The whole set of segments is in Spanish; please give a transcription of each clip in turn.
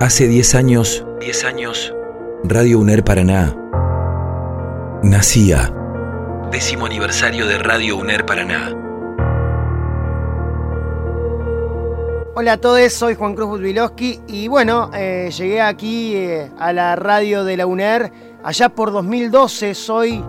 Hace 10 años, 10 años, Radio UNER Paraná nacía. Décimo aniversario de Radio UNER Paraná. Hola a todos, soy Juan Cruz Budvilowski y bueno, eh, llegué aquí eh, a la radio de la UNER allá por 2012. Soy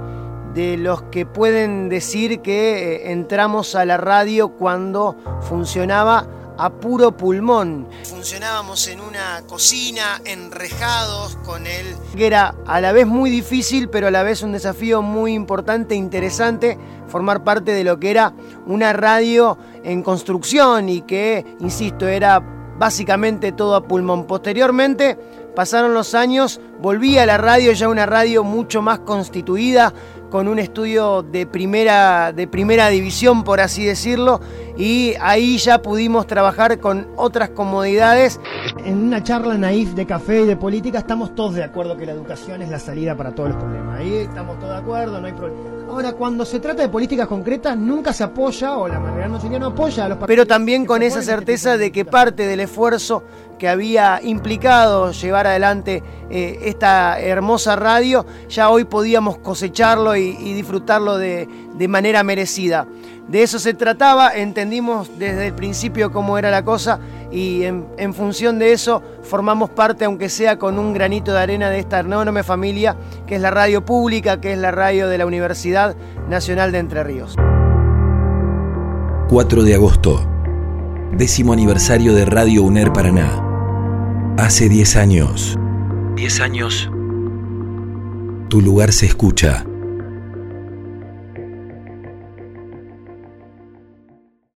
de los que pueden decir que eh, entramos a la radio cuando funcionaba a puro pulmón. Funcionábamos en una cocina, enrejados con él. Era a la vez muy difícil, pero a la vez un desafío muy importante, interesante, formar parte de lo que era una radio en construcción y que, insisto, era básicamente todo a pulmón. Posteriormente, pasaron los años, volví a la radio, ya una radio mucho más constituida, con un estudio de primera, de primera división, por así decirlo, y ahí ya pudimos trabajar con otras comodidades. En una charla naif de café y de política estamos todos de acuerdo que la educación es la salida para todos los problemas. Ahí estamos todos de acuerdo, no hay problema. Ahora, cuando se trata de políticas concretas, nunca se apoya, o la mayoría no no apoya a los Pero también con esa este certeza de que parte del esfuerzo que había implicado llevar adelante eh, esta hermosa radio, ya hoy podíamos cosecharlo y, disfrutarlo de, manera merecida. De eso se trataba, entendimos desde el principio cómo era la cosa y en, función de eso formamos parte, aunque sea con un granito de arena, de esta enorme familia que es la radio pública, que es la radio de la Universidad Nacional de Entre Ríos. 4 de agosto, décimo aniversario de Radio UNER Paraná. Hace 10 años. 10 años. Tu lugar se escucha.